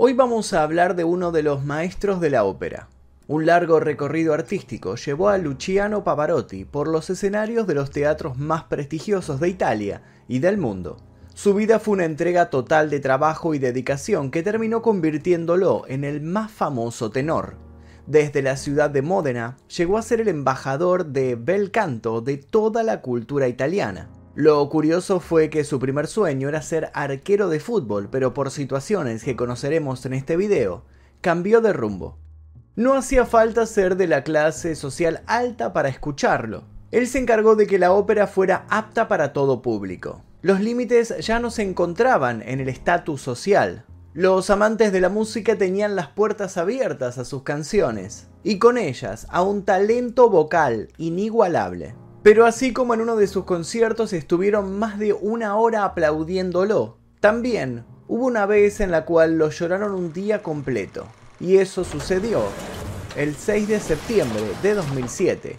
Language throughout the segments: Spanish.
Hoy vamos a hablar de uno de los maestros de la ópera. Un largo recorrido artístico llevó a Luciano Pavarotti por los escenarios de los teatros más prestigiosos de Italia y del mundo. Su vida fue una entrega total de trabajo y dedicación que terminó convirtiéndolo en el más famoso tenor. Desde la ciudad de Módena llegó a ser el embajador de bel canto de toda la cultura italiana. Lo curioso fue que su primer sueño era ser arquero de fútbol, pero por situaciones que conoceremos en este video, cambió de rumbo. No hacía falta ser de la clase social alta para escucharlo. Él se encargó de que la ópera fuera apta para todo público. Los límites ya no se encontraban en el estatus social. Los amantes de la música tenían las puertas abiertas a sus canciones, y con ellas a un talento vocal inigualable. Pero así como en uno de sus conciertos estuvieron más de una hora aplaudiéndolo, también hubo una vez en la cual lo lloraron un día completo. Y eso sucedió el 6 de septiembre de 2007,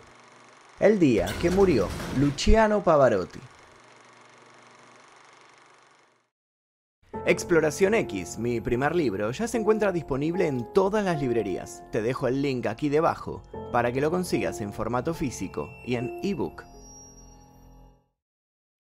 el día que murió Luciano Pavarotti. Exploración X, mi primer libro, ya se encuentra disponible en todas las librerías. Te dejo el link aquí debajo para que lo consigas en formato físico y en ebook.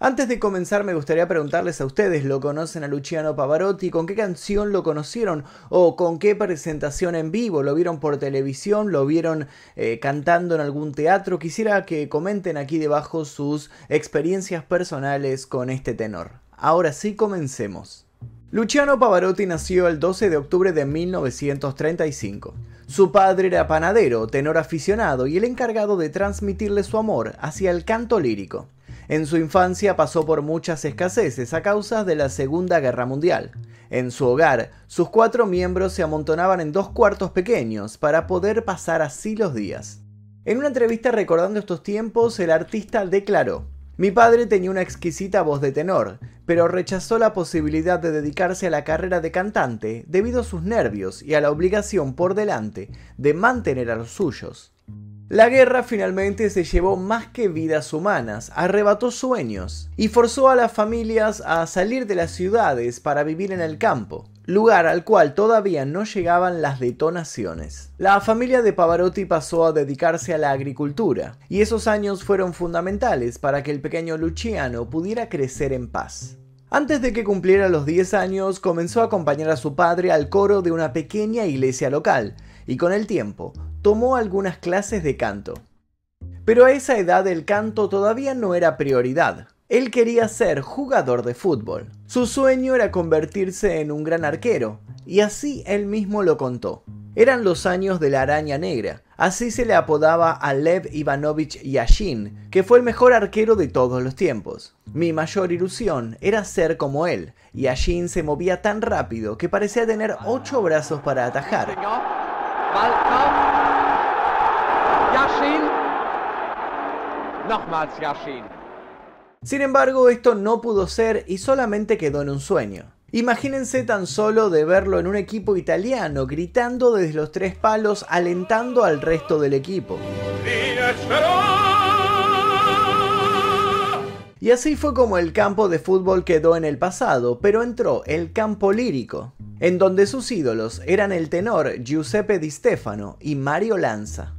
Antes de comenzar me gustaría preguntarles a ustedes, ¿lo conocen a Luciano Pavarotti? ¿Con qué canción lo conocieron? ¿O con qué presentación en vivo? ¿Lo vieron por televisión? ¿Lo vieron eh, cantando en algún teatro? Quisiera que comenten aquí debajo sus experiencias personales con este tenor. Ahora sí, comencemos. Luciano Pavarotti nació el 12 de octubre de 1935. Su padre era panadero, tenor aficionado y el encargado de transmitirle su amor hacia el canto lírico. En su infancia pasó por muchas escaseces a causa de la Segunda Guerra Mundial. En su hogar, sus cuatro miembros se amontonaban en dos cuartos pequeños para poder pasar así los días. En una entrevista recordando estos tiempos, el artista declaró, mi padre tenía una exquisita voz de tenor, pero rechazó la posibilidad de dedicarse a la carrera de cantante debido a sus nervios y a la obligación por delante de mantener a los suyos. La guerra finalmente se llevó más que vidas humanas, arrebató sueños y forzó a las familias a salir de las ciudades para vivir en el campo lugar al cual todavía no llegaban las detonaciones. La familia de Pavarotti pasó a dedicarse a la agricultura, y esos años fueron fundamentales para que el pequeño Luciano pudiera crecer en paz. Antes de que cumpliera los 10 años, comenzó a acompañar a su padre al coro de una pequeña iglesia local, y con el tiempo tomó algunas clases de canto. Pero a esa edad el canto todavía no era prioridad. Él quería ser jugador de fútbol. Su sueño era convertirse en un gran arquero, y así él mismo lo contó. Eran los años de la araña negra, así se le apodaba a Lev Ivanovich Yashin, que fue el mejor arquero de todos los tiempos. Mi mayor ilusión era ser como él. Yashin se movía tan rápido que parecía tener ocho brazos para atajar. Sin embargo, esto no pudo ser y solamente quedó en un sueño. Imagínense tan solo de verlo en un equipo italiano, gritando desde los tres palos, alentando al resto del equipo. Y así fue como el campo de fútbol quedó en el pasado, pero entró el campo lírico, en donde sus ídolos eran el tenor Giuseppe Di Stefano y Mario Lanza.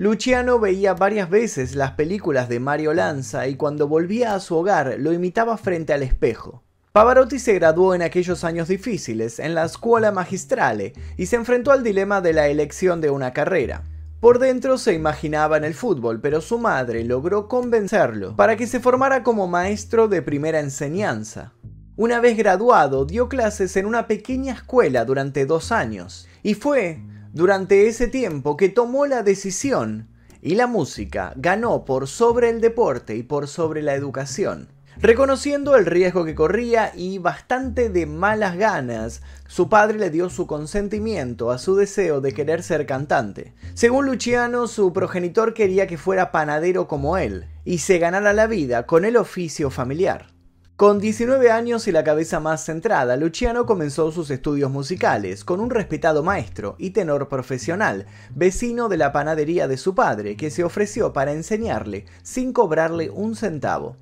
Luciano veía varias veces las películas de Mario Lanza y cuando volvía a su hogar lo imitaba frente al espejo. Pavarotti se graduó en aquellos años difíciles en la Scuola Magistrale y se enfrentó al dilema de la elección de una carrera. Por dentro se imaginaba en el fútbol, pero su madre logró convencerlo para que se formara como maestro de primera enseñanza. Una vez graduado, dio clases en una pequeña escuela durante dos años, y fue durante ese tiempo que tomó la decisión y la música ganó por sobre el deporte y por sobre la educación. Reconociendo el riesgo que corría y bastante de malas ganas, su padre le dio su consentimiento a su deseo de querer ser cantante. Según Luciano, su progenitor quería que fuera panadero como él y se ganara la vida con el oficio familiar. Con 19 años y la cabeza más centrada, Luciano comenzó sus estudios musicales con un respetado maestro y tenor profesional, vecino de la panadería de su padre, que se ofreció para enseñarle sin cobrarle un centavo.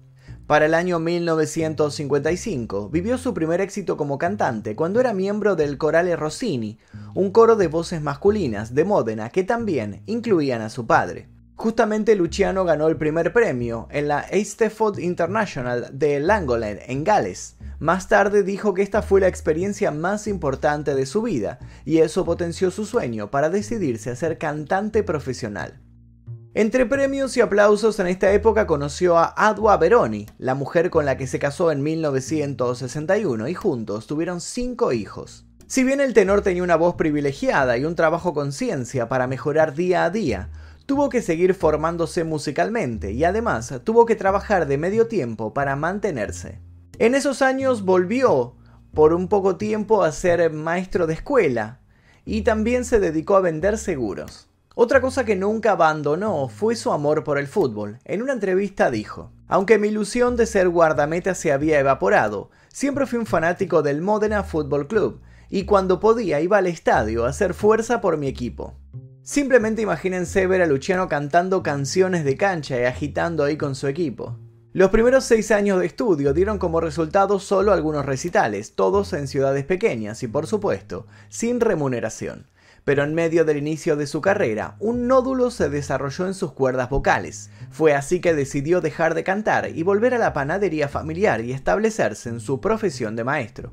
Para el año 1955 vivió su primer éxito como cantante cuando era miembro del Corale Rossini, un coro de voces masculinas de Módena que también incluían a su padre. Justamente Luciano ganó el primer premio en la Eisteddfod International de Langolen, en Gales. Más tarde dijo que esta fue la experiencia más importante de su vida, y eso potenció su sueño para decidirse a ser cantante profesional. Entre premios y aplausos en esta época conoció a Adwa Veroni, la mujer con la que se casó en 1961 y juntos tuvieron cinco hijos. Si bien el tenor tenía una voz privilegiada y un trabajo con ciencia para mejorar día a día, tuvo que seguir formándose musicalmente y además tuvo que trabajar de medio tiempo para mantenerse. En esos años volvió por un poco tiempo a ser maestro de escuela y también se dedicó a vender seguros. Otra cosa que nunca abandonó fue su amor por el fútbol. En una entrevista dijo, aunque mi ilusión de ser guardameta se había evaporado, siempre fui un fanático del Modena Football Club, y cuando podía iba al estadio a hacer fuerza por mi equipo. Simplemente imagínense ver a Luciano cantando canciones de cancha y agitando ahí con su equipo. Los primeros seis años de estudio dieron como resultado solo algunos recitales, todos en ciudades pequeñas y por supuesto, sin remuneración pero en medio del inicio de su carrera, un nódulo se desarrolló en sus cuerdas vocales. Fue así que decidió dejar de cantar y volver a la panadería familiar y establecerse en su profesión de maestro.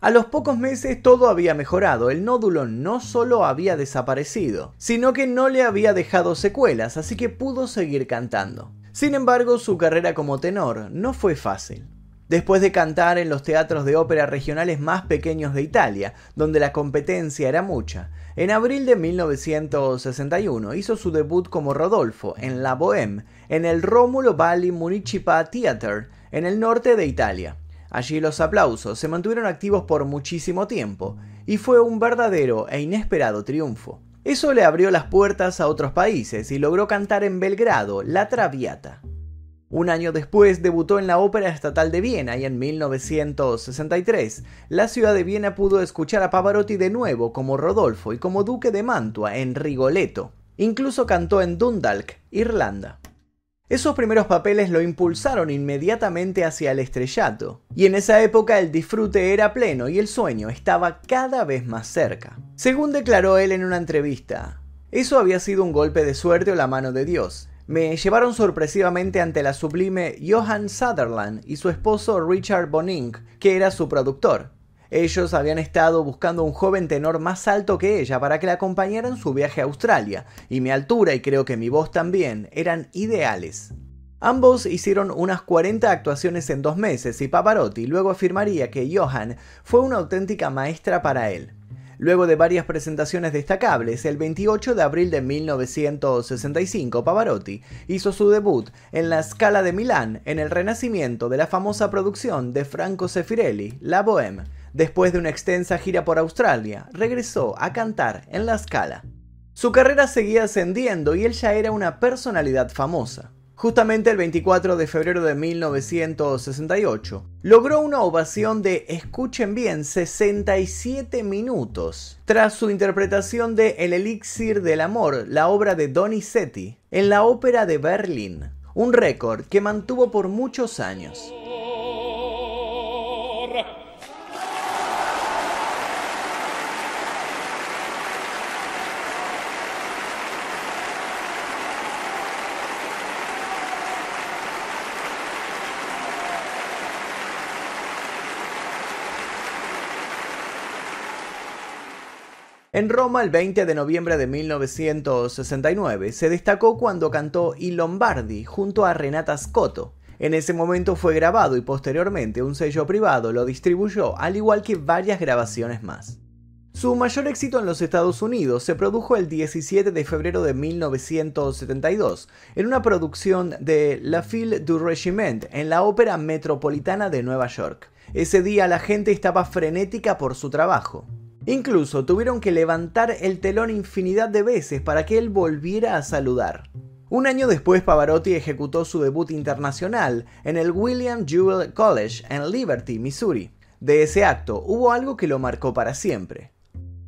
A los pocos meses todo había mejorado, el nódulo no solo había desaparecido, sino que no le había dejado secuelas, así que pudo seguir cantando. Sin embargo, su carrera como tenor no fue fácil después de cantar en los teatros de ópera regionales más pequeños de Italia, donde la competencia era mucha. En abril de 1961 hizo su debut como Rodolfo en La Bohème, en el Rómulo Valli Municipal Theatre, en el norte de Italia. Allí los aplausos se mantuvieron activos por muchísimo tiempo, y fue un verdadero e inesperado triunfo. Eso le abrió las puertas a otros países y logró cantar en Belgrado La Traviata. Un año después debutó en la Ópera Estatal de Viena y en 1963 la ciudad de Viena pudo escuchar a Pavarotti de nuevo como Rodolfo y como duque de Mantua en Rigoletto. Incluso cantó en Dundalk, Irlanda. Esos primeros papeles lo impulsaron inmediatamente hacia el estrellato, y en esa época el disfrute era pleno y el sueño estaba cada vez más cerca. Según declaró él en una entrevista, eso había sido un golpe de suerte o la mano de Dios me llevaron sorpresivamente ante la sublime Johan Sutherland y su esposo Richard Bonink, que era su productor. Ellos habían estado buscando un joven tenor más alto que ella para que la acompañara en su viaje a Australia, y mi altura y creo que mi voz también eran ideales. Ambos hicieron unas 40 actuaciones en dos meses y Pavarotti luego afirmaría que Johan fue una auténtica maestra para él. Luego de varias presentaciones destacables, el 28 de abril de 1965 Pavarotti hizo su debut en la Scala de Milán en el renacimiento de la famosa producción de Franco Sefirelli, La Bohème. Después de una extensa gira por Australia, regresó a cantar en la Scala. Su carrera seguía ascendiendo y él ya era una personalidad famosa. Justamente el 24 de febrero de 1968, logró una ovación de, escuchen bien, 67 minutos, tras su interpretación de El elixir del amor, la obra de Donizetti, en la ópera de Berlín, un récord que mantuvo por muchos años. En Roma, el 20 de noviembre de 1969, se destacó cuando cantó I Lombardi junto a Renata Scotto. En ese momento fue grabado y posteriormente un sello privado lo distribuyó, al igual que varias grabaciones más. Su mayor éxito en los Estados Unidos se produjo el 17 de febrero de 1972 en una producción de La Fille du Regiment en la Ópera Metropolitana de Nueva York. Ese día la gente estaba frenética por su trabajo. Incluso tuvieron que levantar el telón infinidad de veces para que él volviera a saludar. Un año después Pavarotti ejecutó su debut internacional en el William Jewell College en Liberty, Missouri. De ese acto hubo algo que lo marcó para siempre.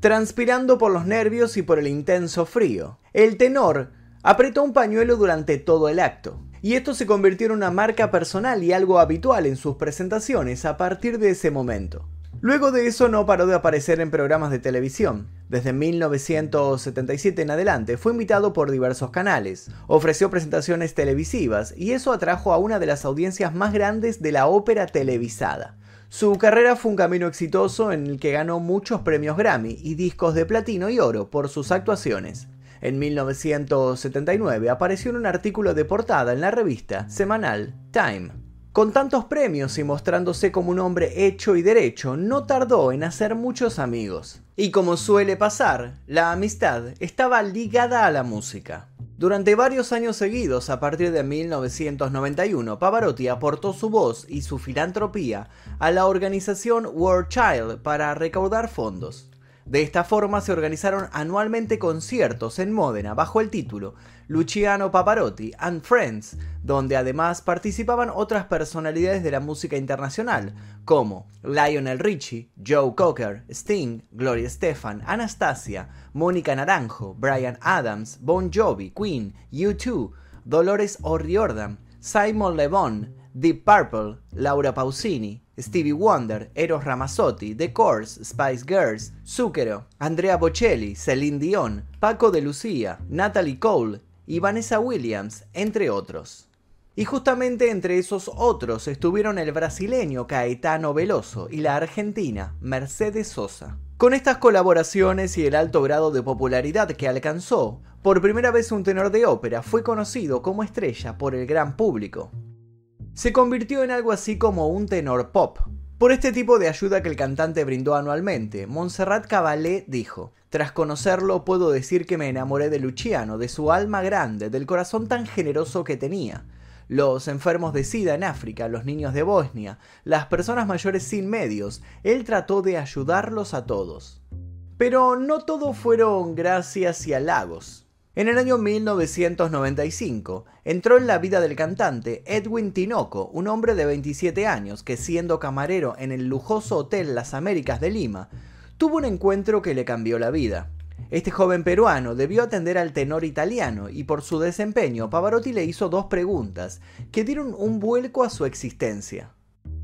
Transpirando por los nervios y por el intenso frío, el tenor apretó un pañuelo durante todo el acto. Y esto se convirtió en una marca personal y algo habitual en sus presentaciones a partir de ese momento. Luego de eso no paró de aparecer en programas de televisión. Desde 1977 en adelante fue invitado por diversos canales, ofreció presentaciones televisivas y eso atrajo a una de las audiencias más grandes de la ópera televisada. Su carrera fue un camino exitoso en el que ganó muchos premios Grammy y discos de platino y oro por sus actuaciones. En 1979 apareció en un artículo de portada en la revista semanal Time. Con tantos premios y mostrándose como un hombre hecho y derecho, no tardó en hacer muchos amigos. Y como suele pasar, la amistad estaba ligada a la música. Durante varios años seguidos, a partir de 1991, Pavarotti aportó su voz y su filantropía a la organización World Child para recaudar fondos. De esta forma se organizaron anualmente conciertos en Módena bajo el título Luciano Pavarotti and Friends, donde además participaban otras personalidades de la música internacional, como Lionel Richie, Joe Cocker, Sting, Gloria Estefan, Anastasia, Mónica Naranjo, Brian Adams, Bon Jovi, Queen, U2, Dolores O'Riordan, Simon Le Bon, Deep Purple, Laura Pausini, Stevie Wonder, Eros Ramazzotti, The Course, Spice Girls, Zucchero, Andrea Bocelli, Celine Dion, Paco de Lucía, Natalie Cole y Vanessa Williams, entre otros. Y justamente entre esos otros estuvieron el brasileño Caetano Veloso y la argentina Mercedes Sosa. Con estas colaboraciones y el alto grado de popularidad que alcanzó, por primera vez un tenor de ópera fue conocido como estrella por el gran público se convirtió en algo así como un tenor pop. Por este tipo de ayuda que el cantante brindó anualmente, Montserrat Caballé dijo, tras conocerlo puedo decir que me enamoré de Luciano, de su alma grande, del corazón tan generoso que tenía. Los enfermos de SIDA en África, los niños de Bosnia, las personas mayores sin medios, él trató de ayudarlos a todos. Pero no todo fueron gracias y halagos. En el año 1995 entró en la vida del cantante Edwin Tinoco, un hombre de 27 años que siendo camarero en el lujoso Hotel Las Américas de Lima, tuvo un encuentro que le cambió la vida. Este joven peruano debió atender al tenor italiano y por su desempeño Pavarotti le hizo dos preguntas que dieron un vuelco a su existencia.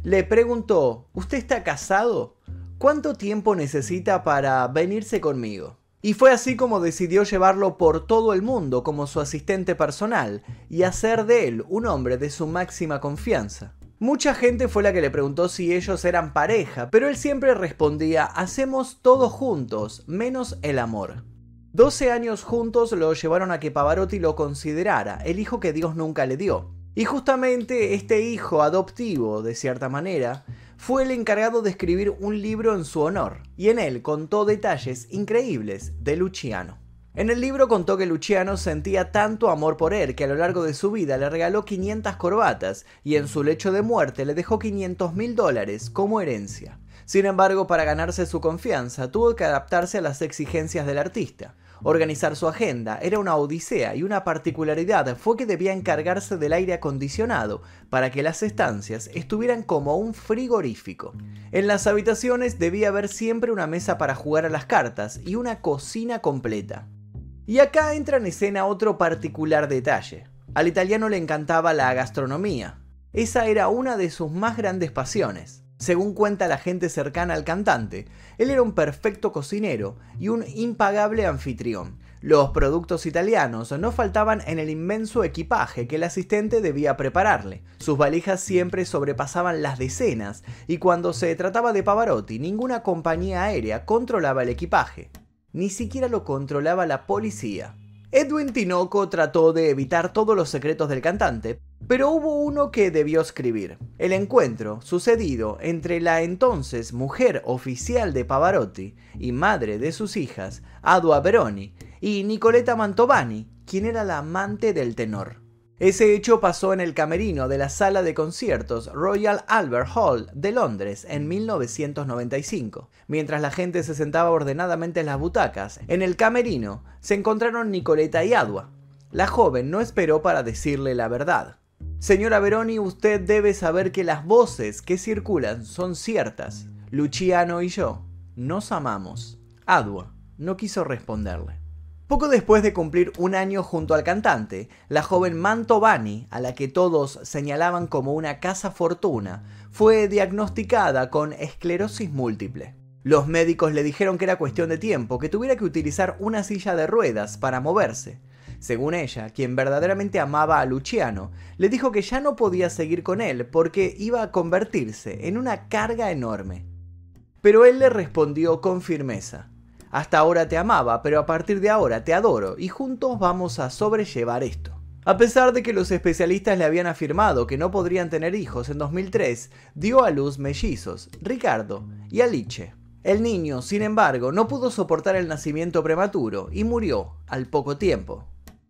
Le preguntó, ¿usted está casado? ¿Cuánto tiempo necesita para venirse conmigo? Y fue así como decidió llevarlo por todo el mundo como su asistente personal y hacer de él un hombre de su máxima confianza. Mucha gente fue la que le preguntó si ellos eran pareja, pero él siempre respondía, hacemos todo juntos, menos el amor. 12 años juntos lo llevaron a que Pavarotti lo considerara, el hijo que Dios nunca le dio. Y justamente este hijo adoptivo, de cierta manera, fue el encargado de escribir un libro en su honor, y en él contó detalles increíbles de Luciano. En el libro contó que Luciano sentía tanto amor por él que a lo largo de su vida le regaló 500 corbatas y en su lecho de muerte le dejó 500 mil dólares como herencia. Sin embargo, para ganarse su confianza, tuvo que adaptarse a las exigencias del artista. Organizar su agenda era una odisea y una particularidad fue que debía encargarse del aire acondicionado para que las estancias estuvieran como un frigorífico. En las habitaciones debía haber siempre una mesa para jugar a las cartas y una cocina completa. Y acá entra en escena otro particular detalle. Al italiano le encantaba la gastronomía. Esa era una de sus más grandes pasiones. Según cuenta la gente cercana al cantante, él era un perfecto cocinero y un impagable anfitrión. Los productos italianos no faltaban en el inmenso equipaje que el asistente debía prepararle. Sus valijas siempre sobrepasaban las decenas y cuando se trataba de Pavarotti ninguna compañía aérea controlaba el equipaje. Ni siquiera lo controlaba la policía. Edwin Tinoco trató de evitar todos los secretos del cantante, pero hubo uno que debió escribir. El encuentro sucedido entre la entonces mujer oficial de Pavarotti y madre de sus hijas, Adua Veroni, y Nicoletta Mantovani, quien era la amante del tenor. Ese hecho pasó en el camerino de la sala de conciertos Royal Albert Hall de Londres en 1995. Mientras la gente se sentaba ordenadamente en las butacas, en el camerino se encontraron Nicoleta y Adua. La joven no esperó para decirle la verdad. Señora Veroni, usted debe saber que las voces que circulan son ciertas. Luciano y yo nos amamos. Adua no quiso responderle. Poco después de cumplir un año junto al cantante, la joven Mantovani, a la que todos señalaban como una casa fortuna, fue diagnosticada con esclerosis múltiple. Los médicos le dijeron que era cuestión de tiempo, que tuviera que utilizar una silla de ruedas para moverse. Según ella, quien verdaderamente amaba a Luciano, le dijo que ya no podía seguir con él porque iba a convertirse en una carga enorme. Pero él le respondió con firmeza, hasta ahora te amaba, pero a partir de ahora te adoro y juntos vamos a sobrellevar esto. A pesar de que los especialistas le habían afirmado que no podrían tener hijos en 2003, dio a luz mellizos, Ricardo y Alice. El niño, sin embargo, no pudo soportar el nacimiento prematuro y murió al poco tiempo.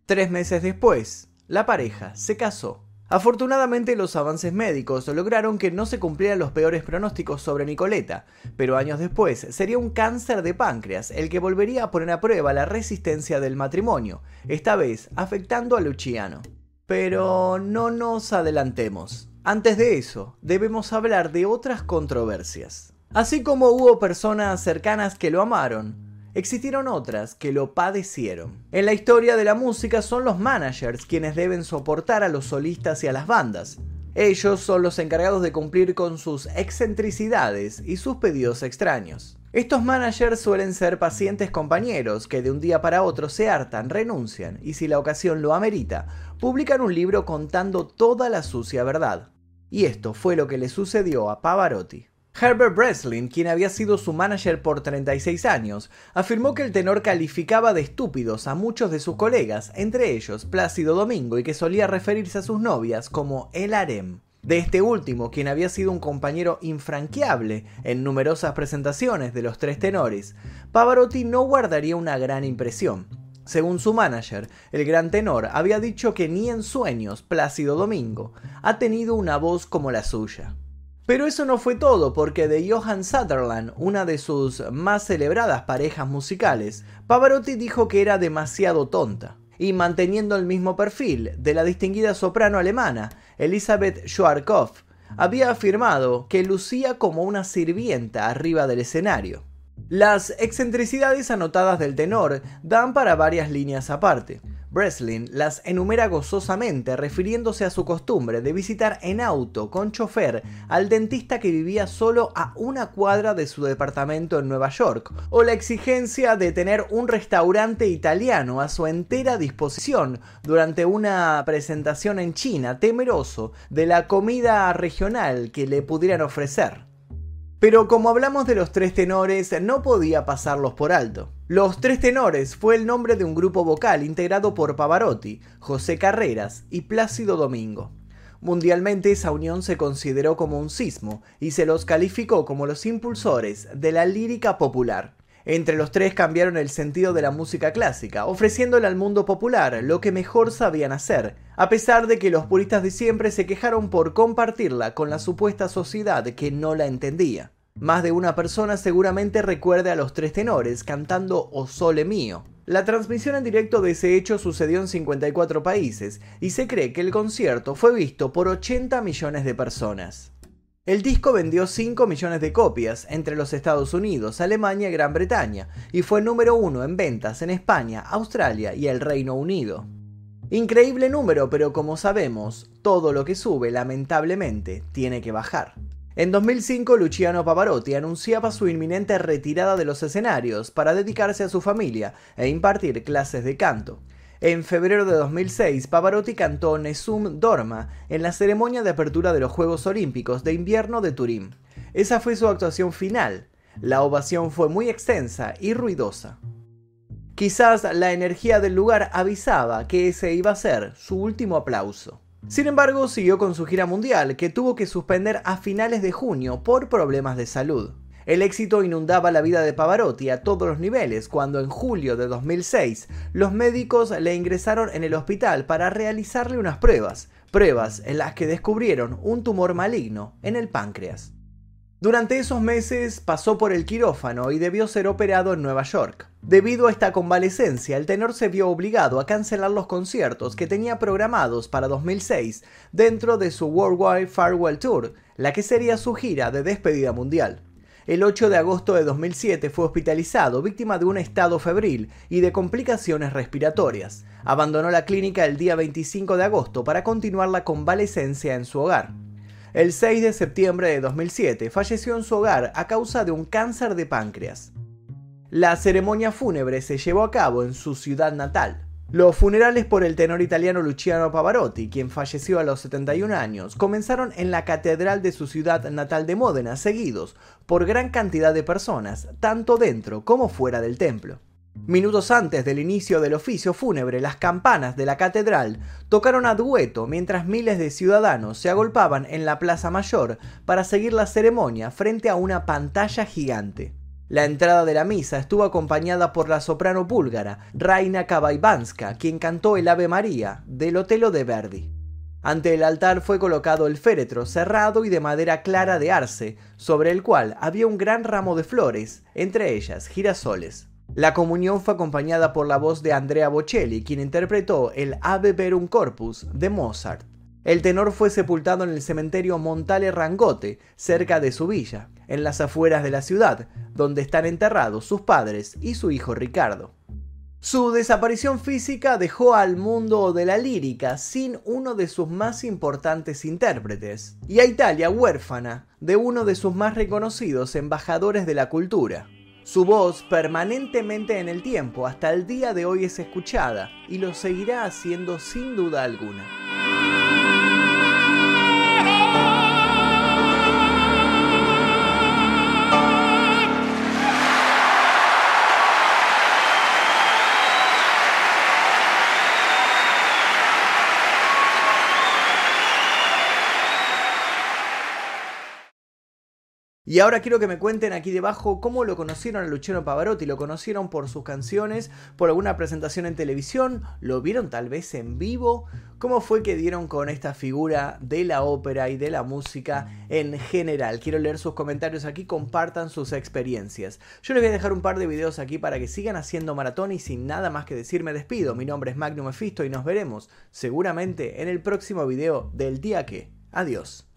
Tres meses después, la pareja se casó. Afortunadamente los avances médicos lograron que no se cumplieran los peores pronósticos sobre Nicoleta, pero años después sería un cáncer de páncreas el que volvería a poner a prueba la resistencia del matrimonio, esta vez afectando a Luciano. Pero no nos adelantemos. Antes de eso, debemos hablar de otras controversias. Así como hubo personas cercanas que lo amaron, existieron otras que lo padecieron. En la historia de la música son los managers quienes deben soportar a los solistas y a las bandas. Ellos son los encargados de cumplir con sus excentricidades y sus pedidos extraños. Estos managers suelen ser pacientes compañeros que de un día para otro se hartan, renuncian y si la ocasión lo amerita, publican un libro contando toda la sucia verdad. Y esto fue lo que le sucedió a Pavarotti. Herbert Breslin, quien había sido su manager por 36 años, afirmó que el tenor calificaba de estúpidos a muchos de sus colegas, entre ellos Plácido Domingo, y que solía referirse a sus novias como el harem. De este último, quien había sido un compañero infranqueable en numerosas presentaciones de los tres tenores, Pavarotti no guardaría una gran impresión. Según su manager, el gran tenor había dicho que ni en sueños Plácido Domingo ha tenido una voz como la suya. Pero eso no fue todo, porque de Johann Sutherland, una de sus más celebradas parejas musicales, Pavarotti dijo que era demasiado tonta. Y manteniendo el mismo perfil de la distinguida soprano alemana, Elisabeth Schwarzkopf, había afirmado que lucía como una sirvienta arriba del escenario. Las excentricidades anotadas del tenor dan para varias líneas aparte. Breslin las enumera gozosamente refiriéndose a su costumbre de visitar en auto con chofer al dentista que vivía solo a una cuadra de su departamento en Nueva York, o la exigencia de tener un restaurante italiano a su entera disposición durante una presentación en China, temeroso de la comida regional que le pudieran ofrecer. Pero como hablamos de los tres tenores, no podía pasarlos por alto. Los Tres Tenores fue el nombre de un grupo vocal integrado por Pavarotti, José Carreras y Plácido Domingo. Mundialmente esa unión se consideró como un sismo y se los calificó como los impulsores de la lírica popular. Entre los tres cambiaron el sentido de la música clásica, ofreciéndole al mundo popular lo que mejor sabían hacer, a pesar de que los puristas de siempre se quejaron por compartirla con la supuesta sociedad que no la entendía. Más de una persona seguramente recuerde a los tres tenores cantando O Sole Mío. La transmisión en directo de ese hecho sucedió en 54 países y se cree que el concierto fue visto por 80 millones de personas. El disco vendió 5 millones de copias entre los Estados Unidos, Alemania y Gran Bretaña, y fue número uno en ventas en España, Australia y el Reino Unido. Increíble número, pero como sabemos, todo lo que sube lamentablemente tiene que bajar. En 2005, Luciano Pavarotti anunciaba su inminente retirada de los escenarios para dedicarse a su familia e impartir clases de canto. En febrero de 2006, Pavarotti cantó Nesum Dorma en la ceremonia de apertura de los Juegos Olímpicos de Invierno de Turín. Esa fue su actuación final. La ovación fue muy extensa y ruidosa. Quizás la energía del lugar avisaba que ese iba a ser su último aplauso. Sin embargo, siguió con su gira mundial, que tuvo que suspender a finales de junio por problemas de salud. El éxito inundaba la vida de Pavarotti a todos los niveles cuando en julio de 2006 los médicos le ingresaron en el hospital para realizarle unas pruebas, pruebas en las que descubrieron un tumor maligno en el páncreas. Durante esos meses pasó por el quirófano y debió ser operado en Nueva York. Debido a esta convalecencia, el tenor se vio obligado a cancelar los conciertos que tenía programados para 2006 dentro de su Worldwide Farewell Tour, la que sería su gira de despedida mundial. El 8 de agosto de 2007 fue hospitalizado, víctima de un estado febril y de complicaciones respiratorias. Abandonó la clínica el día 25 de agosto para continuar la convalecencia en su hogar. El 6 de septiembre de 2007 falleció en su hogar a causa de un cáncer de páncreas. La ceremonia fúnebre se llevó a cabo en su ciudad natal. Los funerales por el tenor italiano Luciano Pavarotti, quien falleció a los 71 años, comenzaron en la catedral de su ciudad natal de Módena, seguidos por gran cantidad de personas, tanto dentro como fuera del templo. Minutos antes del inicio del oficio fúnebre, las campanas de la catedral tocaron a dueto mientras miles de ciudadanos se agolpaban en la Plaza Mayor para seguir la ceremonia frente a una pantalla gigante. La entrada de la misa estuvo acompañada por la soprano búlgara Raina Kabaibanska, quien cantó el Ave María del Otelo de Verdi. Ante el altar fue colocado el féretro cerrado y de madera clara de arce, sobre el cual había un gran ramo de flores, entre ellas girasoles. La comunión fue acompañada por la voz de Andrea Bocelli, quien interpretó el Ave Verum Corpus de Mozart. El tenor fue sepultado en el cementerio Montale Rangote, cerca de su villa, en las afueras de la ciudad, donde están enterrados sus padres y su hijo Ricardo. Su desaparición física dejó al mundo de la lírica sin uno de sus más importantes intérpretes, y a Italia huérfana de uno de sus más reconocidos embajadores de la cultura. Su voz permanentemente en el tiempo hasta el día de hoy es escuchada y lo seguirá haciendo sin duda alguna. Y ahora quiero que me cuenten aquí debajo cómo lo conocieron a Luciano Pavarotti. ¿Lo conocieron por sus canciones, por alguna presentación en televisión? ¿Lo vieron tal vez en vivo? ¿Cómo fue que dieron con esta figura de la ópera y de la música en general? Quiero leer sus comentarios aquí, compartan sus experiencias. Yo les voy a dejar un par de videos aquí para que sigan haciendo maratón y sin nada más que decir me despido. Mi nombre es Magnum Mephisto y nos veremos seguramente en el próximo video del día que. Adiós.